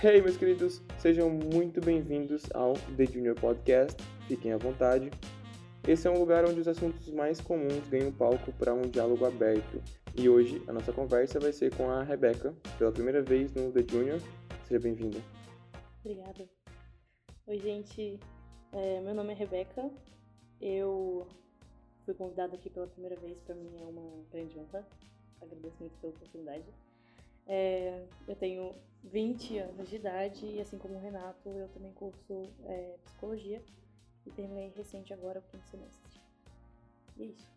Hey, meus queridos, sejam muito bem-vindos ao The Junior Podcast. Fiquem à vontade. Esse é um lugar onde os assuntos mais comuns ganham palco para um diálogo aberto. E hoje a nossa conversa vai ser com a Rebeca, pela primeira vez no The Junior. Seja bem-vinda. Obrigada. Oi, gente. É, meu nome é Rebeca. Eu fui convidada aqui pela primeira vez. Para mim é uma grande honra. Agradeço muito pela oportunidade. É, eu tenho 20 anos de idade e, assim como o Renato, eu também curso é, psicologia e terminei recente agora o quinto semestre. E é isso.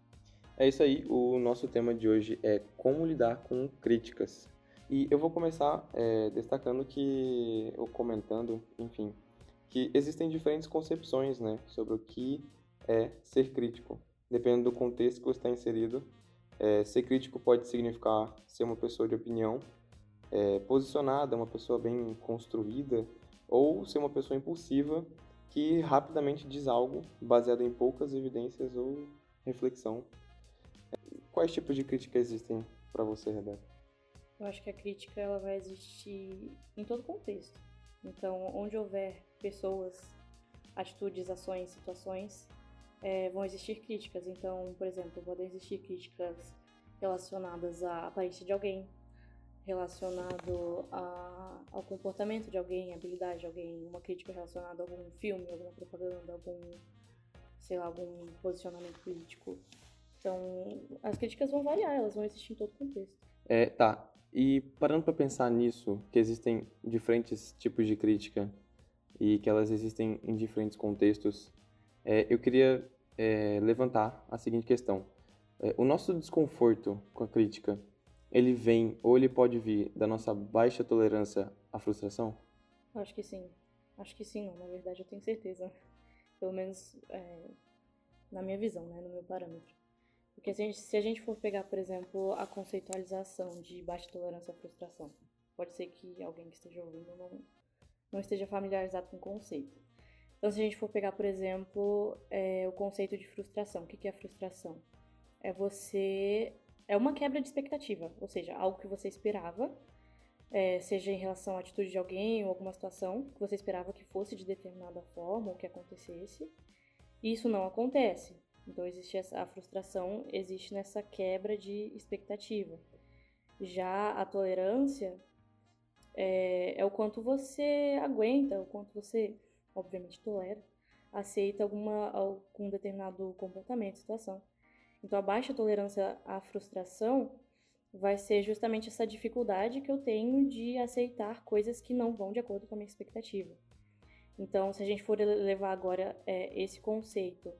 É isso aí, o nosso tema de hoje é como lidar com críticas. E eu vou começar é, destacando que, ou comentando, enfim, que existem diferentes concepções né, sobre o que é ser crítico. Dependendo do contexto que você está inserido, é, ser crítico pode significar ser uma pessoa de opinião é, posicionada, uma pessoa bem construída, ou ser uma pessoa impulsiva que rapidamente diz algo baseado em poucas evidências ou reflexão. Quais tipos de crítica existem para você, Rebeca? Eu acho que a crítica ela vai existir em todo contexto. Então, onde houver pessoas, atitudes, ações, situações, é, vão existir críticas. Então, por exemplo, podem existir críticas relacionadas à aparência de alguém, relacionado a, ao comportamento de alguém, habilidade de alguém, uma crítica relacionada a algum filme, alguma propaganda, algum, sei lá, algum posicionamento político. Então, as críticas vão variar, elas vão existir em todo contexto. É, tá. E parando para pensar nisso, que existem diferentes tipos de crítica e que elas existem em diferentes contextos, é, eu queria é, levantar a seguinte questão. É, o nosso desconforto com a crítica ele vem ou ele pode vir da nossa baixa tolerância à frustração? Acho que sim. Acho que sim, não. Na verdade, eu tenho certeza. Pelo menos é, na minha visão, né, no meu parâmetro. Porque se a, gente, se a gente for pegar, por exemplo, a conceitualização de baixa tolerância à frustração, pode ser que alguém que esteja ouvindo não, não esteja familiarizado com o conceito. Então, se a gente for pegar, por exemplo, é, o conceito de frustração, o que, que é frustração? É você é uma quebra de expectativa, ou seja, algo que você esperava, é, seja em relação à atitude de alguém ou alguma situação que você esperava que fosse de determinada forma ou que acontecesse, e isso não acontece. Então existe essa, a frustração, existe nessa quebra de expectativa. Já a tolerância é, é o quanto você aguenta, o quanto você, obviamente, tolera, aceita alguma, algum determinado comportamento, situação. Então, a baixa tolerância à frustração vai ser justamente essa dificuldade que eu tenho de aceitar coisas que não vão de acordo com a minha expectativa. Então, se a gente for levar agora é, esse conceito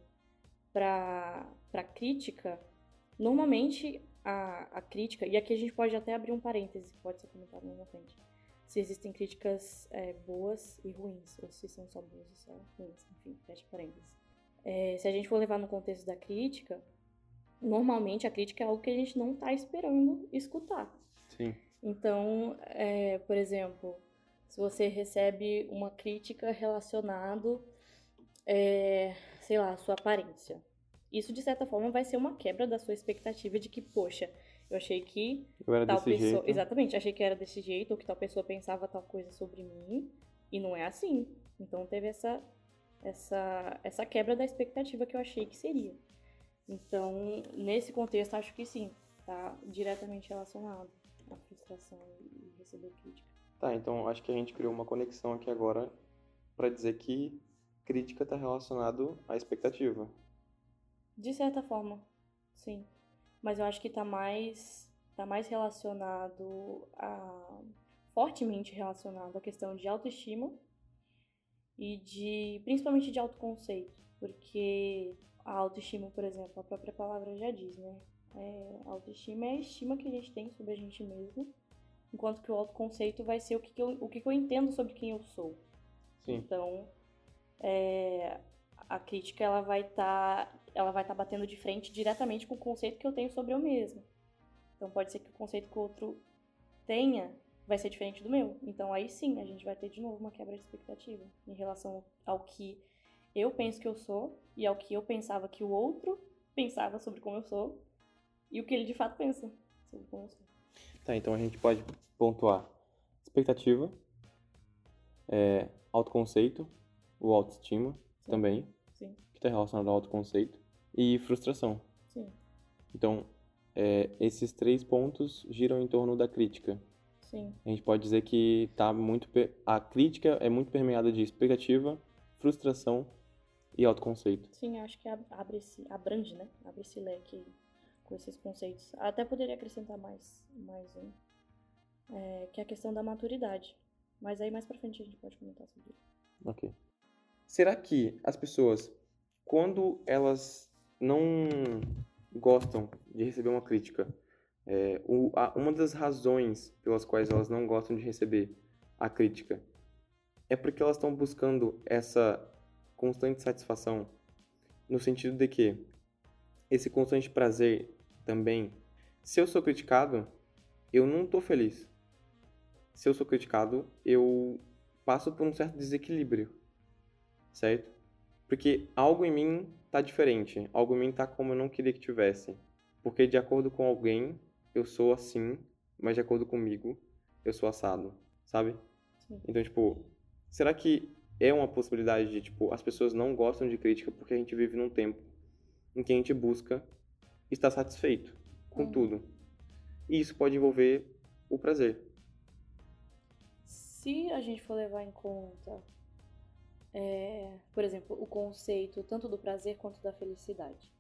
para crítica, normalmente a, a crítica, e aqui a gente pode até abrir um parêntese, pode ser comentado mais na frente, se existem críticas é, boas e ruins, ou se são só boas e só ruins, enfim, fecha parênteses. É, se a gente for levar no contexto da crítica, normalmente a crítica é algo que a gente não está esperando escutar. Sim. Então, é, por exemplo, se você recebe uma crítica relacionado, é, sei lá, à sua aparência, isso de certa forma vai ser uma quebra da sua expectativa de que, poxa, eu achei que eu era tal desse pessoa, jeito. exatamente, achei que era desse jeito ou que tal pessoa pensava tal coisa sobre mim e não é assim. Então teve essa essa essa quebra da expectativa que eu achei que seria. Então, nesse contexto, acho que sim, está diretamente relacionado à frustração e receber crítica. Tá, então acho que a gente criou uma conexão aqui agora para dizer que crítica está relacionado à expectativa. De certa forma, sim. Mas eu acho que está mais, tá mais relacionado a. fortemente relacionado à questão de autoestima e de. principalmente de autoconceito. Porque a autoestima, por exemplo, a própria palavra já diz, né? É, autoestima é a estima que a gente tem sobre a gente mesmo, enquanto que o autoconceito vai ser o que, que eu, o que, que eu entendo sobre quem eu sou. Sim. Então, é, a crítica ela vai estar tá, ela vai estar tá batendo de frente diretamente com o conceito que eu tenho sobre eu mesmo. Então pode ser que o conceito que o outro tenha vai ser diferente do meu. Então aí sim a gente vai ter de novo uma quebra de expectativa em relação ao que eu penso que eu sou e ao que eu pensava que o outro pensava sobre como eu sou e o que ele de fato pensa sobre como eu sou. Tá, então a gente pode pontuar expectativa, é, autoconceito, o autoestima Sim. também, Sim, que está relacionado ao autoconceito, e frustração. sim, Então, é, esses três pontos giram em torno da crítica. sim. A gente pode dizer que tá muito a crítica é muito permeada de expectativa, frustração e autoconceito. Sim, acho que ab- abre esse, abrange, né? Abre esse leque com esses conceitos. Até poderia acrescentar mais, mais um, é, que é a questão da maturidade. Mas aí mais pra frente a gente pode comentar sobre isso. Ok. Será que as pessoas, quando elas não gostam de receber uma crítica, é, o- a- uma das razões pelas quais elas não gostam de receber a crítica é porque elas estão buscando essa constante satisfação, no sentido de que esse constante prazer também, se eu sou criticado, eu não tô feliz. Se eu sou criticado, eu passo por um certo desequilíbrio, certo? Porque algo em mim tá diferente, algo em mim tá como eu não queria que tivesse. Porque de acordo com alguém, eu sou assim, mas de acordo comigo, eu sou assado, sabe? Sim. Então, tipo, será que é uma possibilidade de, tipo, as pessoas não gostam de crítica porque a gente vive num tempo em que a gente busca estar satisfeito com Uhum. tudo. E isso pode envolver o prazer. Se a gente for levar em conta, é, por exemplo, o conceito tanto do prazer quanto da felicidade.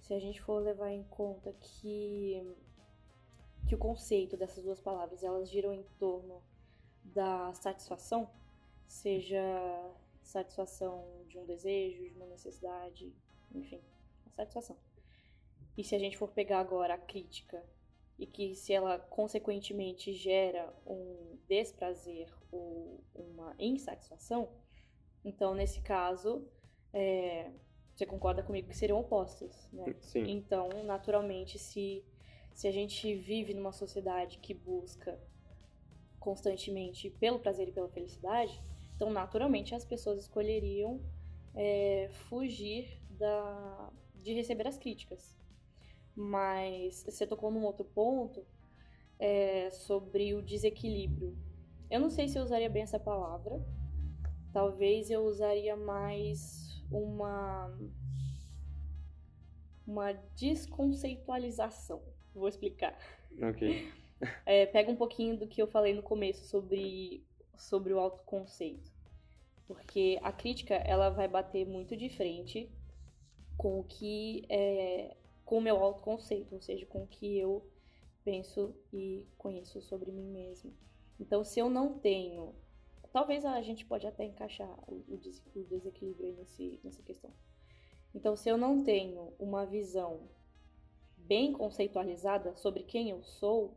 Se a gente for levar em conta que, que o conceito dessas duas palavras elas giram em torno da satisfação, seja satisfação de um desejo, de uma necessidade, enfim, a satisfação. E se a gente for pegar agora a crítica e que se ela consequentemente gera um desprazer ou uma insatisfação, então nesse caso é, você concorda comigo que seriam opostos, né? Sim. Então, naturalmente, se, se a gente vive numa sociedade que busca constantemente pelo prazer e pela felicidade, então naturalmente as pessoas escolheriam é, fugir da, de receber as críticas. Mas você tocou num outro ponto é, sobre o desequilíbrio. Eu não sei se eu usaria bem essa palavra. Talvez eu usaria mais uma uma desconceitualização. Vou explicar. Ok. É, pega um pouquinho do que eu falei no começo sobre, sobre o autoconceito. Porque a crítica, ela vai bater muito de frente com o que é, com o meu autoconceito, ou seja, com o que eu penso e conheço sobre mim mesmo. Então, se eu não tenho, talvez a gente pode até encaixar o, o des- o desequilíbrio aí nesse, nessa questão. Então, se eu não tenho uma visão bem conceitualizada sobre quem eu sou,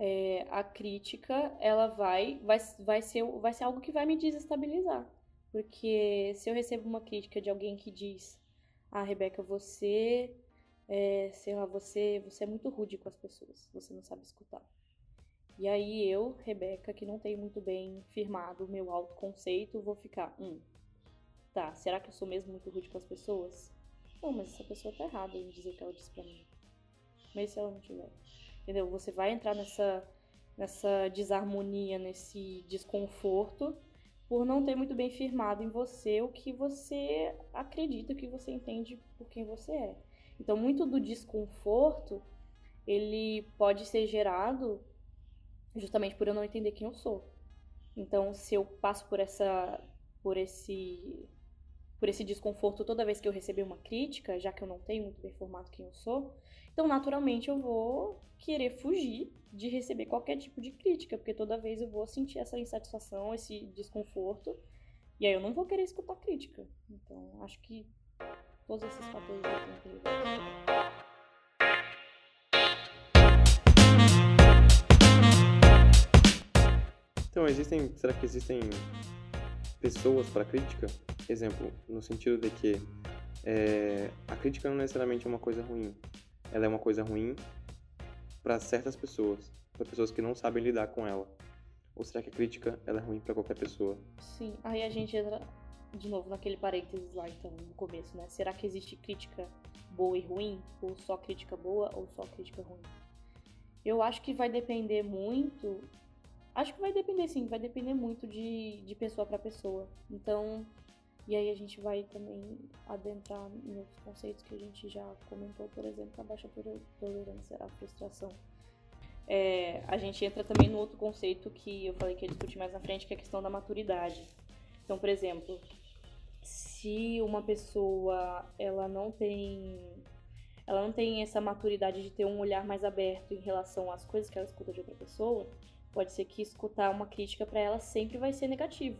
é, a crítica ela vai, vai, vai, ser, vai ser algo que vai me desestabilizar. Porque se eu recebo uma crítica de alguém que diz, ah, Rebeca, você, é, sei lá, você, você é muito rude com as pessoas, você não sabe escutar. E aí eu, Rebeca, que não tenho muito bem firmado o meu autoconceito, vou ficar, hum, tá, será que eu sou mesmo muito rude com as pessoas? Não, mas essa pessoa tá errada em dizer o que ela disse pra mim. Mas se ela não tiver? Entendeu? Você vai entrar nessa, nessa desarmonia, nesse desconforto, por não ter muito bem firmado em você o que você acredita, o que você entende por quem você é. Então, muito do desconforto, ele pode ser gerado justamente por eu não entender quem eu sou. Então, se eu passo por essa por esse por esse desconforto toda vez que eu receber uma crítica, já que eu não tenho muito bem formado quem eu sou, então naturalmente eu vou querer fugir de receber qualquer tipo de crítica, porque toda vez eu vou sentir essa insatisfação, esse desconforto, e aí eu não vou querer escutar crítica. Então, acho que todos esses fatores ligar. Então, existem, será que existem pessoas para crítica? Exemplo, no sentido de que é, a crítica não necessariamente é uma coisa ruim. Ela é uma coisa ruim para certas pessoas, para pessoas que não sabem lidar com ela. Ou será que a crítica ela é ruim para qualquer pessoa? Sim, aí a gente entra de novo naquele parênteses lá, então, no começo, né? Será que existe crítica boa e ruim? Ou só crítica boa ou só crítica ruim? Eu acho que vai depender muito Acho que vai depender, sim, vai depender muito de, de pessoa para pessoa. Então, e aí a gente vai também adentrar em outros conceitos que a gente já comentou, por exemplo, a baixa tolerância à frustração. É, a gente entra também no outro conceito que eu falei que ia discutir mais na frente, que é a questão da maturidade. Então, por exemplo, se uma pessoa ela não tem ela não tem essa maturidade de ter um olhar mais aberto em relação às coisas que ela escuta de outra pessoa, pode ser que escutar uma crítica para ela sempre vai ser negativo.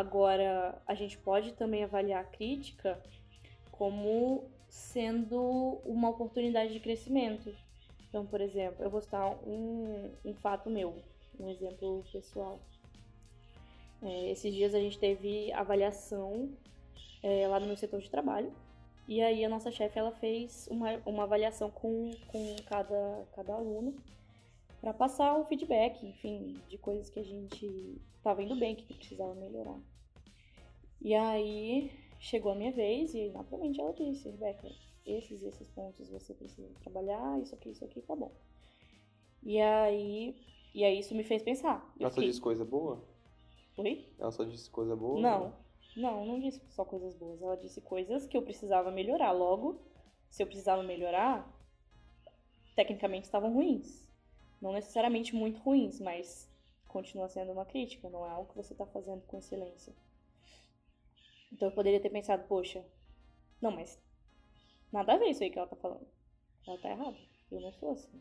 Agora, a gente pode também avaliar a crítica como sendo uma oportunidade de crescimento. Então, por exemplo, eu vou citar um, um fato meu, um exemplo pessoal. É, esses dias a gente teve avaliação é, lá no meu setor de trabalho. E aí a nossa chefe ela fez uma, uma avaliação com, com cada, cada aluno para passar o feedback, enfim, de coisas que a gente estava indo bem, que precisava melhorar. E aí chegou a minha vez e naturalmente ela disse, Rebeca, esses e esses pontos você precisa trabalhar, isso aqui, isso aqui, tá bom. E aí, e aí isso me fez pensar. Ela só disse coisa boa? Oi? Ela só disse coisa boa? Não, não, não disse só coisas boas. Ela disse coisas que eu precisava melhorar. Logo, se eu precisava melhorar, tecnicamente estavam ruins. Não necessariamente muito ruins, mas continua sendo uma crítica, não é algo que você está fazendo com excelência. Então eu poderia ter pensado, poxa, não, mas nada a ver isso aí que ela tá falando. Ela tá errada. Eu não sou assim.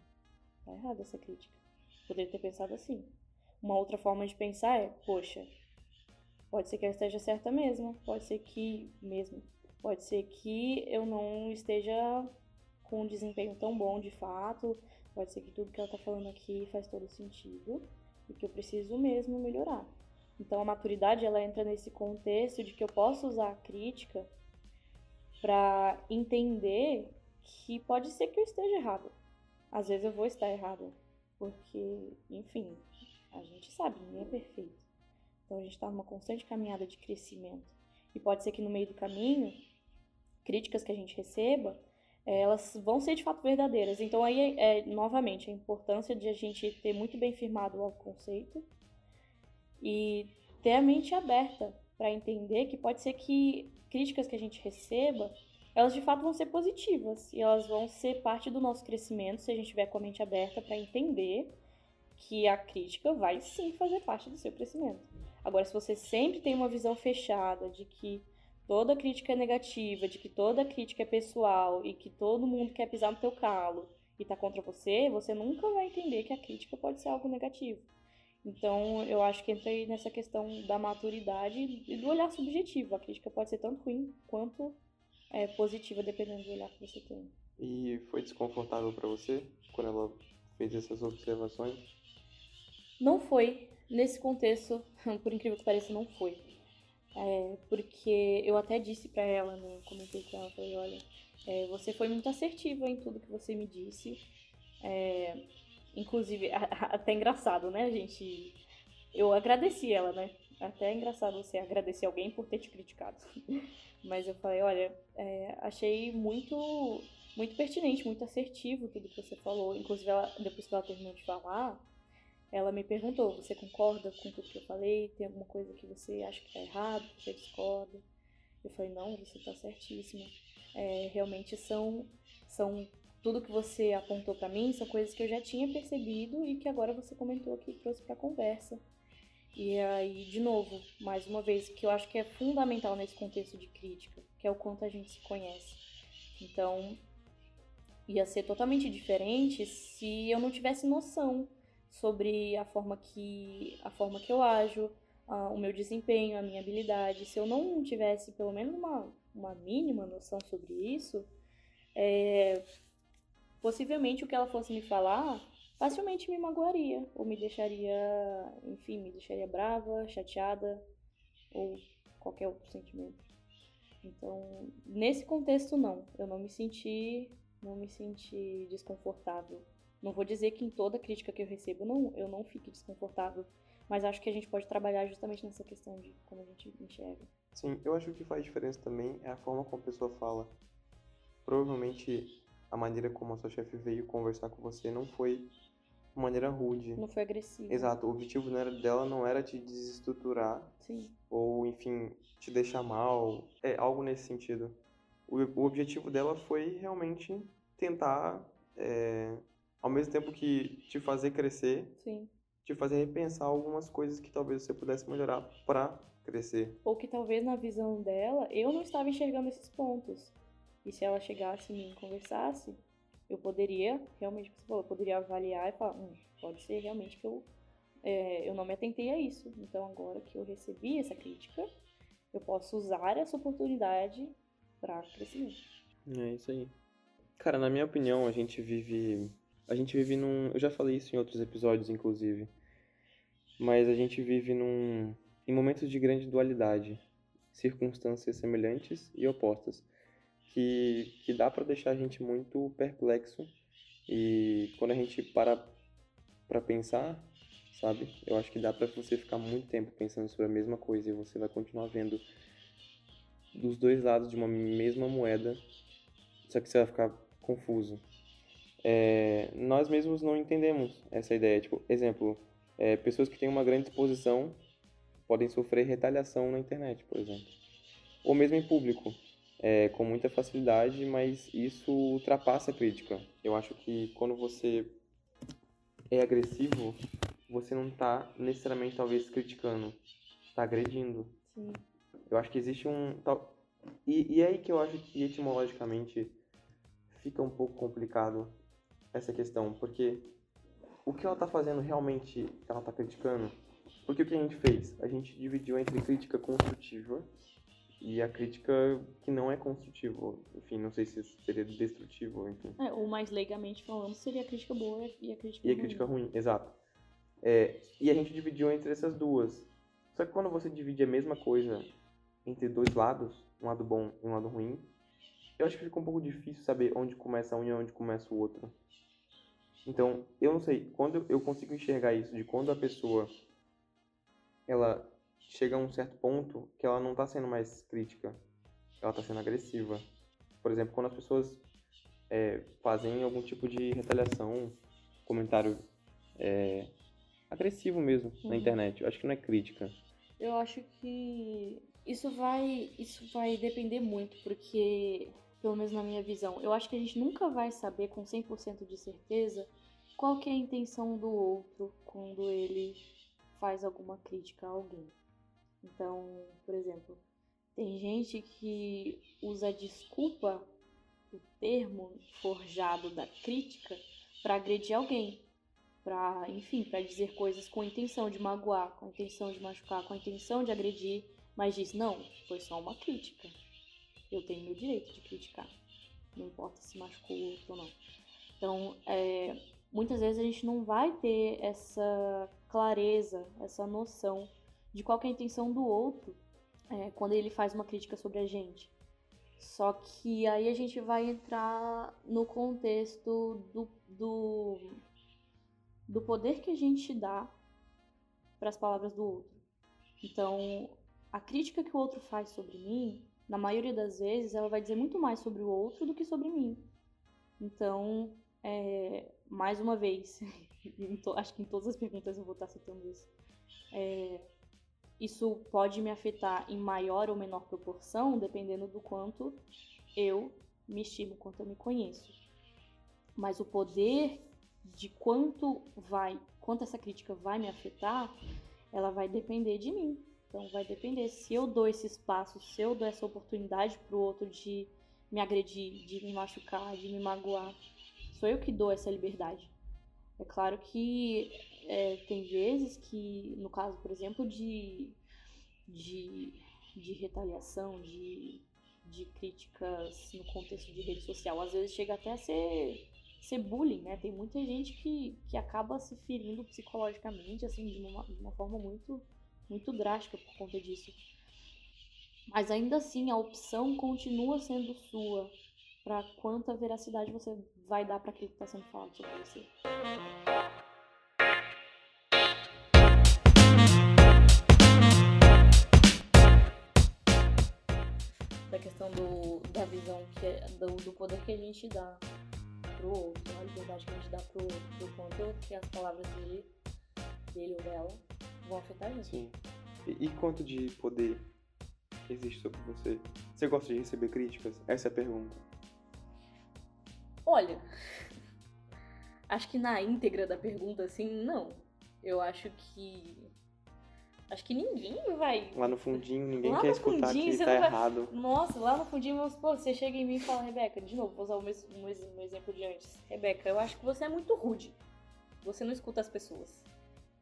Tá errada essa crítica. Poderia ter pensado assim. Uma outra forma de pensar é, poxa, pode ser que ela esteja certa mesmo, pode ser que mesmo, pode ser que eu não esteja com um desempenho tão bom de fato, Pode ser que tudo que ela está falando aqui faz todo sentido e que eu preciso mesmo melhorar. Então a maturidade ela entra nesse contexto de que eu posso usar a crítica para entender que pode ser que eu esteja errado. Às vezes eu vou estar errado, porque, enfim, a gente sabe, ninguém é perfeito. Então a gente está numa constante caminhada de crescimento. E pode ser que no meio do caminho, críticas que a gente receba elas vão ser de fato verdadeiras. Então aí é, novamente a importância de a gente ter muito bem firmado o conceito e ter a mente aberta para entender que pode ser que críticas que a gente receba, elas de fato vão ser positivas e elas vão ser parte do nosso crescimento se a gente tiver com a mente aberta para entender que a crítica vai sim fazer parte do seu crescimento. Agora, se você sempre tem uma visão fechada de que toda crítica é negativa, de que toda crítica é pessoal e que todo mundo quer pisar no teu calo e tá contra você, você nunca vai entender que a crítica pode ser algo negativo. Então, eu acho que entra aí nessa questão da maturidade e do olhar subjetivo. A crítica pode ser tanto ruim quanto é, positiva, dependendo do olhar que você tem. E foi desconfortável para você quando ela fez essas observações? Não foi. Nesse contexto, por incrível que pareça, não foi. É, porque eu até disse para ela, né, comentei com ela, falei, olha, é, você foi muito assertiva em tudo que você me disse. É, inclusive, até engraçado, né, gente? Eu agradeci ela, né? Até é engraçado você agradecer alguém por ter te criticado. Mas eu falei, olha, é, achei muito, muito pertinente, muito assertivo tudo que você falou. Inclusive, ela, depois que ela terminou de falar, ela me perguntou: você concorda com tudo que eu falei? Tem alguma coisa que você acha que está errado, que você discorda? Eu falei: não, você está certíssima. É, realmente são, são tudo que você apontou para mim são coisas que eu já tinha percebido e que agora você comentou aqui e trouxe para conversa. E aí, de novo, mais uma vez, que eu acho que é fundamental nesse contexto de crítica, que é o quanto a gente se conhece. Então, ia ser totalmente diferente se eu não tivesse noção sobre a forma que, a forma que eu ajo, o meu desempenho, a minha habilidade. Se eu não tivesse pelo menos uma, uma mínima noção sobre isso, é, possivelmente o que ela fosse me falar facilmente me magoaria ou me deixaria, enfim, me deixaria brava, chateada ou qualquer outro sentimento. Então, nesse contexto não, eu não me senti, não me senti desconfortável não vou dizer que em toda crítica que eu recebo não, eu não fique desconfortável, mas acho que a gente pode trabalhar justamente nessa questão de como a gente enxerga. Sim, eu acho que faz diferença também é a forma como a pessoa fala. Provavelmente a maneira como a sua chefe veio conversar com você não foi maneira rude. Não foi agressivo. Exato, o objetivo não era, dela não era te desestruturar Sim. ou, enfim, te deixar mal, é algo nesse sentido. O, o objetivo dela foi realmente tentar, é, ao mesmo tempo que te fazer crescer, Sim. te fazer repensar algumas coisas que talvez você pudesse melhorar para crescer. Ou que talvez na visão dela eu não estava enxergando esses pontos. E se ela chegasse e conversasse, eu poderia, realmente, você falou, eu poderia avaliar e falar, hum, pode ser realmente que eu, é, eu não me atentei a isso. Então agora que eu recebi essa crítica, eu posso usar essa oportunidade para crescimento. É isso aí. Cara, na minha opinião, a gente vive. A gente vive num. Eu já falei isso em outros episódios, inclusive. Mas a gente vive num. Em momentos de grande dualidade. Circunstâncias semelhantes e opostas. Que, que dá para deixar a gente muito perplexo. E quando a gente para pra pensar, sabe? Eu acho que dá para você ficar muito tempo pensando sobre a mesma coisa e você vai continuar vendo dos dois lados de uma mesma moeda, só que você vai ficar confuso. É, nós mesmos não entendemos essa ideia. Tipo, exemplo, é, pessoas que têm uma grande exposição podem sofrer retaliação na internet, por exemplo. Ou mesmo em público, é, com muita facilidade, mas isso ultrapassa a crítica. Eu acho que quando você é agressivo, você não está necessariamente, talvez, criticando, está agredindo. Sim. Eu acho que existe um. Tal... E, e é aí que eu acho que etimologicamente fica um pouco complicado essa questão, porque o que ela está fazendo realmente ela está criticando? Porque o que a gente fez? A gente dividiu entre crítica construtiva e a crítica que não é construtiva. Enfim, não sei se seria destrutiva, enfim. É, ou mais leigamente falando, seria a crítica boa e a crítica E a ruim. crítica ruim, exato. É, e a gente dividiu entre essas duas. Só que quando você divide a mesma coisa entre dois lados, um lado bom e um lado ruim, eu acho que fica um pouco difícil saber onde começa um e onde começa o outro. Então, eu não sei, quando eu consigo enxergar isso, de quando a pessoa ela chega a um certo ponto que ela não está sendo mais crítica, ela está sendo agressiva. Por exemplo, quando as pessoas é, fazem algum tipo de retaliação, comentário é, agressivo mesmo na Uhum. internet. Eu acho que não é crítica. Eu acho que isso vai, isso vai depender muito, porque, pelo menos na minha visão, eu acho que a gente nunca vai saber com 100% de certeza qual que é a intenção do outro quando ele faz alguma crítica a alguém. Então, por exemplo, tem gente que usa desculpa, o termo forjado da crítica, para agredir alguém para, enfim, para dizer coisas com intenção de magoar, com intenção de machucar, com intenção de agredir, mas diz não, foi só uma crítica. Eu tenho meu direito de criticar, não importa se machucou ou não. Então, é, muitas vezes a gente não vai ter essa clareza, essa noção de qual é a intenção do outro é, quando ele faz uma crítica sobre a gente. Só que aí a gente vai entrar no contexto do, do do poder que a gente dá para as palavras do outro. Então, a crítica que o outro faz sobre mim, na maioria das vezes, ela vai dizer muito mais sobre o outro do que sobre mim. Então, é, mais uma vez, acho que em todas as perguntas eu vou estar citando isso. É, isso pode me afetar em maior ou menor proporção, dependendo do quanto eu me estimo, quanto eu me conheço. Mas o poder de quanto vai, quanto essa crítica vai me afetar, ela vai depender de mim. Então vai depender se eu dou esse espaço, se eu dou essa oportunidade pro outro de me agredir, de me machucar, de me magoar. Sou eu que dou essa liberdade. É claro que é, tem vezes que, no caso, por exemplo, de, de, de retaliação, de, de críticas no contexto de rede social, às vezes chega até a ser ser bullying, né? Tem muita gente que, que acaba se ferindo psicologicamente, assim, de uma, de uma forma muito, muito drástica por conta disso. Mas ainda assim, a opção continua sendo sua para quanta veracidade você vai dar para aquilo que está sendo falado sobre você. Da questão do, da visão, que é, do, do poder que a gente dá pro outro, a liberdade que a gente dá pro outro, do quanto que as palavras dele, dele ou dela vão afetar a gente. Sim. E, e quanto de poder existe sobre você? Você gosta de receber críticas? Essa é a pergunta. Olha, acho que na íntegra da pergunta, assim, não. Eu acho que. Acho que ninguém vai. Lá no fundinho, ninguém Lá quer no escutar fundinho, que você tá não vai- errado. Nossa, lá no fundinho, vamos supor, você chega em mim e fala, Rebeca, de novo, vou usar o mesmo, o exemplo de antes. Rebeca, eu acho que você é muito rude. Você não escuta as pessoas.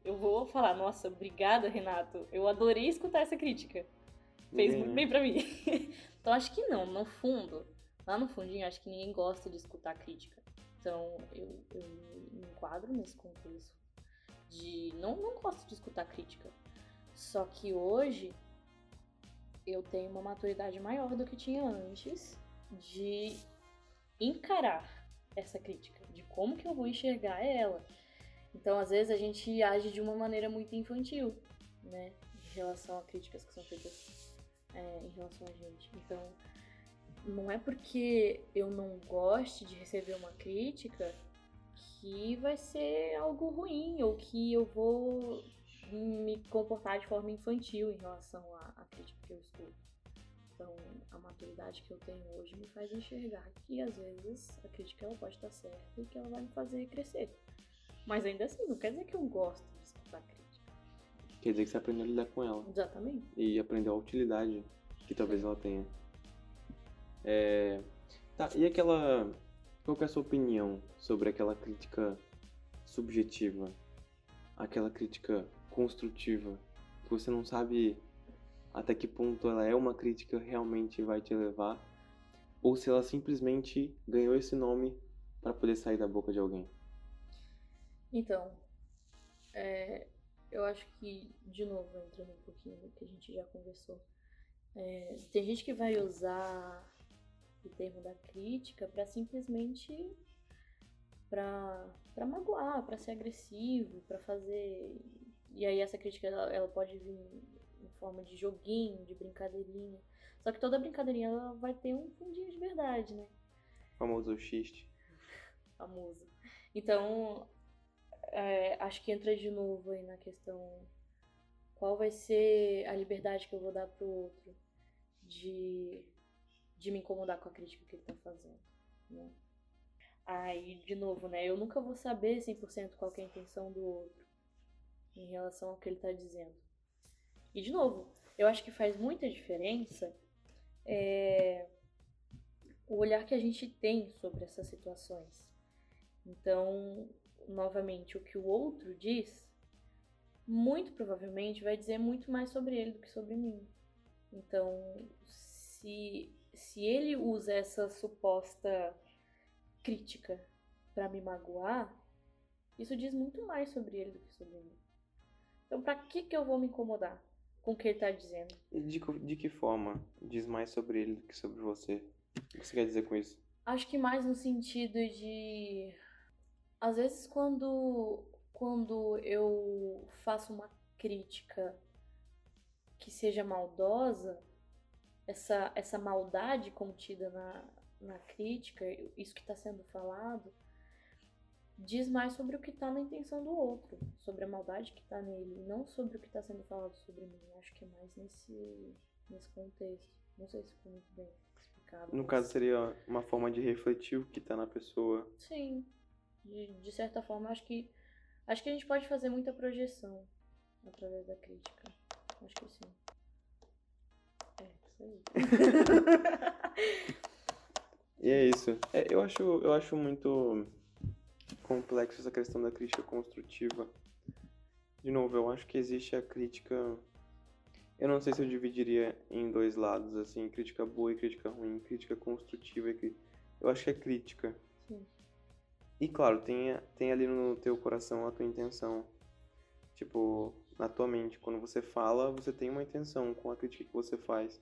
Eu vou falar, nossa, obrigada, Renato. Eu adorei escutar essa crítica. Fez Ninguém, muito bem pra mim. então acho que não, no fundo, lá no fundinho, acho que ninguém gosta de escutar crítica. Então eu, eu me enquadro nesse contexto de não, não gosto de escutar crítica. Só que hoje eu tenho uma maturidade maior do que tinha antes de encarar essa crítica, de como que eu vou enxergar ela. Então, às vezes, a gente age de uma maneira muito infantil, né? Em relação a críticas que são feitas é, em relação a gente. Então, não é porque eu não goste de receber uma crítica que vai ser algo ruim ou que eu vou me comportar de forma infantil em relação à, à crítica que eu escuto. Então, a maturidade que eu tenho hoje me faz enxergar que às vezes a crítica ela pode estar certa e que ela vai me fazer crescer. Mas ainda assim, não quer dizer que eu gosto de escutar crítica. Quer dizer que você aprendeu a lidar com ela. Exatamente. E aprendeu a utilidade que talvez ela tenha. É... Tá, e aquela. Qual que é a sua opinião sobre aquela crítica subjetiva? Aquela crítica construtiva? Que você não sabe até que ponto ela é uma crítica realmente vai te levar? Ou se ela simplesmente ganhou esse nome para poder sair da boca de alguém? Então, é, eu acho que, de novo, entrando um pouquinho no que a gente já conversou, é, tem gente que vai usar o termo da crítica para simplesmente para magoar, para ser agressivo, para fazer e aí essa crítica ela, ela pode vir em forma de joguinho, de brincadeirinha. Só que toda brincadeirinha ela vai ter um fundinho de verdade, né? Famoso xiste. famoso. Então, é, acho que entra de novo aí na questão qual vai ser a liberdade que eu vou dar pro outro de, de me incomodar com a crítica que ele tá fazendo, né? Aí, de novo, né, eu nunca vou saber 100% qual que é a intenção do outro em relação ao que ele tá dizendo. E, de novo, eu acho que faz muita diferença é, o olhar que a gente tem sobre essas situações. Então, novamente, o que o outro diz, muito provavelmente vai dizer muito mais sobre ele do que sobre mim. Então, se, se ele usa essa suposta crítica para me magoar, isso diz muito mais sobre ele do que sobre mim. Então, pra que que eu vou me incomodar com o que ele tá dizendo? E de, de que forma diz mais sobre ele do que sobre você? O que você quer dizer com isso? Acho que mais no sentido de. Às vezes, quando, quando eu faço uma crítica que seja maldosa, essa, essa maldade contida na, na crítica, isso que está sendo falado, diz mais sobre o que está na intenção do outro, sobre a maldade que está nele, não sobre o que está sendo falado sobre mim. Acho que é mais nesse, nesse contexto. Não sei se ficou muito bem explicado. No mas- caso, seria uma forma de refletir o que tá na pessoa. Sim, de, de certa forma, acho que acho que a gente pode fazer muita projeção através da crítica. Acho que sim. É, isso aí. E é isso. É, eu, acho, eu acho muito complexo essa questão da crítica construtiva. De novo, eu acho que existe a crítica. Eu não sei se eu dividiria em dois lados, assim, crítica boa e crítica ruim, crítica construtiva e cri- Eu acho que é crítica. Sim. E claro, tem, tem ali no teu coração a tua intenção. Tipo, na tua mente, quando você fala, você tem uma intenção com a crítica que você faz.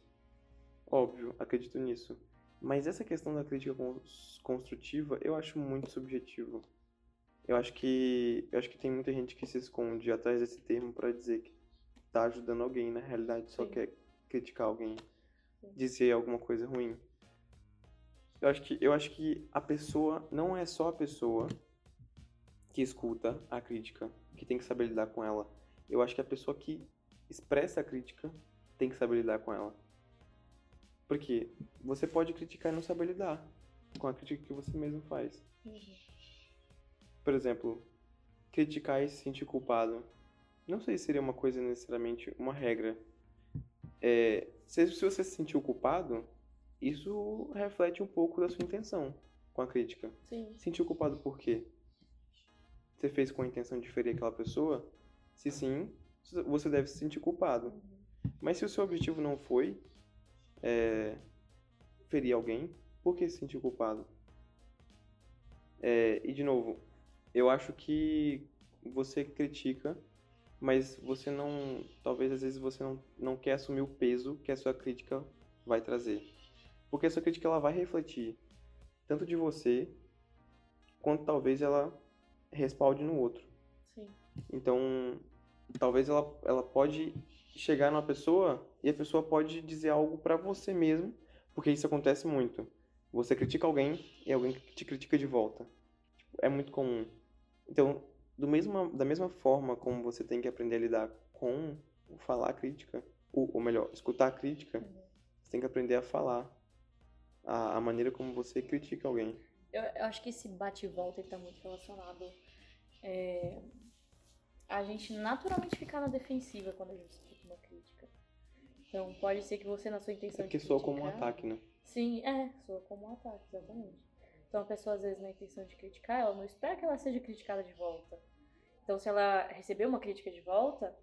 Óbvio, acredito nisso. Mas essa questão da crítica cons- construtiva, eu acho muito subjetivo. Eu acho que eu acho que tem muita gente que se esconde atrás desse termo para dizer que tá ajudando alguém, na realidade só Sim. quer criticar alguém, Sim. dizer alguma coisa ruim. Eu acho que, eu acho que a pessoa não é só a pessoa que escuta a crítica que tem que saber lidar com ela. Eu acho que a pessoa que expressa a crítica tem que saber lidar com ela. Porque você pode criticar e não saber lidar com a crítica que você mesmo faz. Uhum. Por exemplo, criticar e se sentir culpado. Não sei se seria uma coisa necessariamente uma regra. É, se, se você se sentiu culpado, isso reflete um pouco da sua intenção com a crítica. Sim. Sentiu culpado por quê? Você fez com a intenção de ferir aquela pessoa? Se sim, você deve se sentir culpado. Mas se o seu objetivo não foi é, ferir alguém, por que se sentir culpado? É, e de novo, eu acho que você critica, mas você não. Talvez às vezes você não, não quer assumir o peso que a sua crítica vai trazer. Porque a sua crítica ela vai refletir tanto de você, quanto talvez ela respalde no outro. Sim. Então, talvez ela, ela pode chegar numa pessoa e a pessoa pode dizer algo para você mesmo, porque isso acontece muito. Você critica alguém e alguém te critica de volta. Tipo, é muito comum. Então, do mesmo, da mesma forma como você tem que aprender a lidar com o falar a crítica, ou, ou melhor, escutar a crítica, Uhum. você tem que aprender a falar a, a maneira como você critica alguém. Eu, eu acho que esse bate e volta está muito relacionado é, a gente naturalmente ficar na defensiva quando a gente escuta uma crítica. Então pode ser que você na sua É intenção porque de soa como um criticar- ataque, né? Sim, é, soa como um ataque, exatamente. Então a pessoa às vezes na intenção de criticar, ela não espera que ela seja criticada de volta. Então se ela receber uma crítica de volta,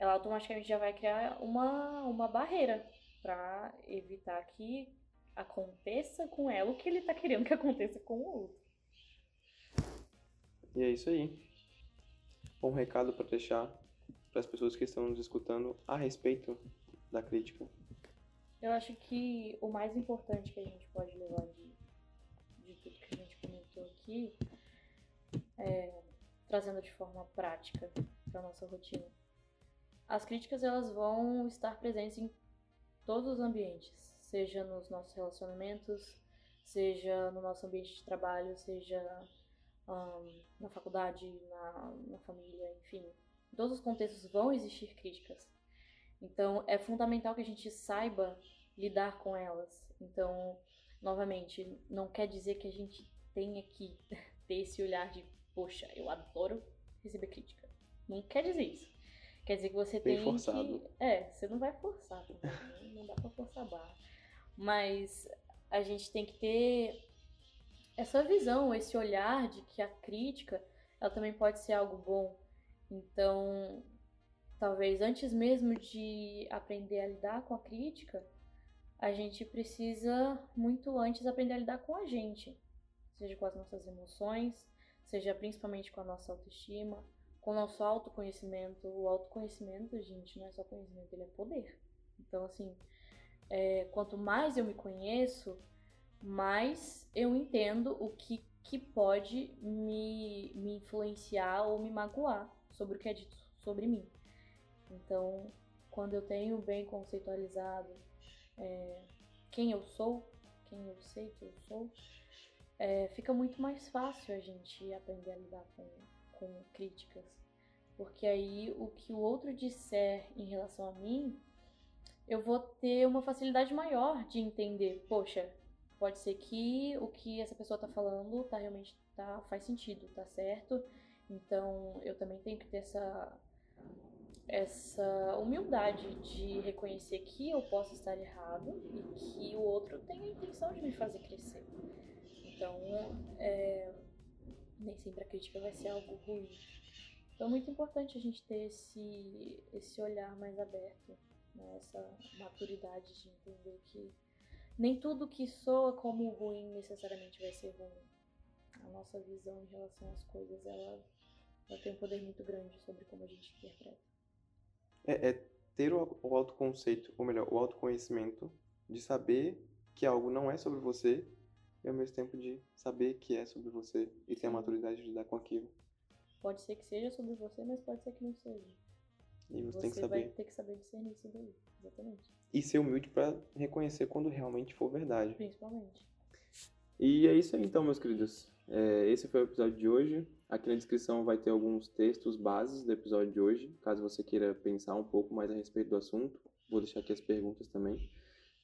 ela automaticamente já vai criar uma, uma barreira para evitar que aconteça com ela o que ele tá querendo que aconteça com o outro. E é isso aí. Um recado para deixar para as pessoas que estão nos escutando a respeito da crítica. Eu acho que o mais importante que a gente pode levar de, comentou aqui é trazendo de forma prática para nossa rotina. As críticas elas vão estar presentes em todos os ambientes, seja nos nossos relacionamentos, seja no nosso ambiente de trabalho, seja ahn, na faculdade, na, na família, enfim. Em todos os contextos vão existir críticas. Então, é fundamental que a gente saiba lidar com elas. Então, novamente, não quer dizer que a gente tenha que ter esse olhar de, poxa, eu adoro receber crítica. Não quer dizer isso. Quer dizer que você Bem tem forçado. que. É, você não vai forçar, também, não dá pra forçar a barra. Mas a gente tem que ter essa visão, esse olhar de que a crítica, ela também pode ser algo bom. Então, talvez antes mesmo de aprender a lidar com a crítica, a gente precisa muito antes aprender a lidar com a gente, seja com as nossas emoções, seja principalmente com a nossa autoestima, com o nosso autoconhecimento. O autoconhecimento, gente, não é só conhecimento, ele é poder. Então, assim, é, quanto mais eu me conheço, mais eu entendo o que, que pode me, me influenciar ou me magoar sobre o que é dito sobre mim. Então, quando eu tenho bem conceitualizado é, quem eu sou, quem eu sei que eu sou, é, fica muito mais fácil a gente aprender a lidar com, com críticas. Porque aí o que o outro disser em relação a mim, eu vou ter uma facilidade maior de entender, poxa, pode ser que o que essa pessoa tá falando tá realmente tá, faz sentido, tá certo. Então eu também tenho que ter essa essa humildade de reconhecer que eu posso estar errado e que o outro tem a intenção de me fazer crescer. Então, é, nem sempre a crítica vai ser algo ruim. Então é muito importante a gente ter esse, esse olhar mais aberto, né? essa maturidade de entender que nem tudo que soa como ruim necessariamente vai ser ruim. A nossa visão em relação às coisas, ela, ela tem um poder muito grande sobre como a gente interpreta. É, é ter o, o autoconceito, ou melhor, o autoconhecimento de saber que algo não é sobre você e ao mesmo tempo de saber que é sobre você e ter a maturidade de lidar com aquilo. Pode ser que seja sobre você, mas pode ser que não seja. E você, Você tem que vai saber. ter que saber discernir isso daí. Exatamente. E ser humilde pra reconhecer quando realmente for verdade. Principalmente. E é isso aí então, meus queridos. É, esse foi o episódio de hoje. Aqui na descrição vai ter alguns textos bases do episódio de hoje, caso você queira pensar um pouco mais a respeito do assunto. Vou deixar aqui as perguntas também.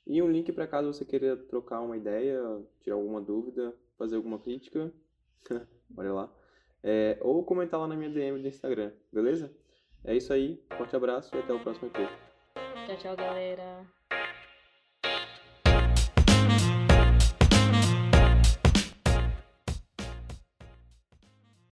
E um link para caso você queira trocar uma ideia, tirar alguma dúvida, fazer alguma crítica. Olha lá. É, ou comentar lá na minha DM do Instagram, beleza? É isso aí, forte abraço e até o próximo EP. Tchau, tchau, galera.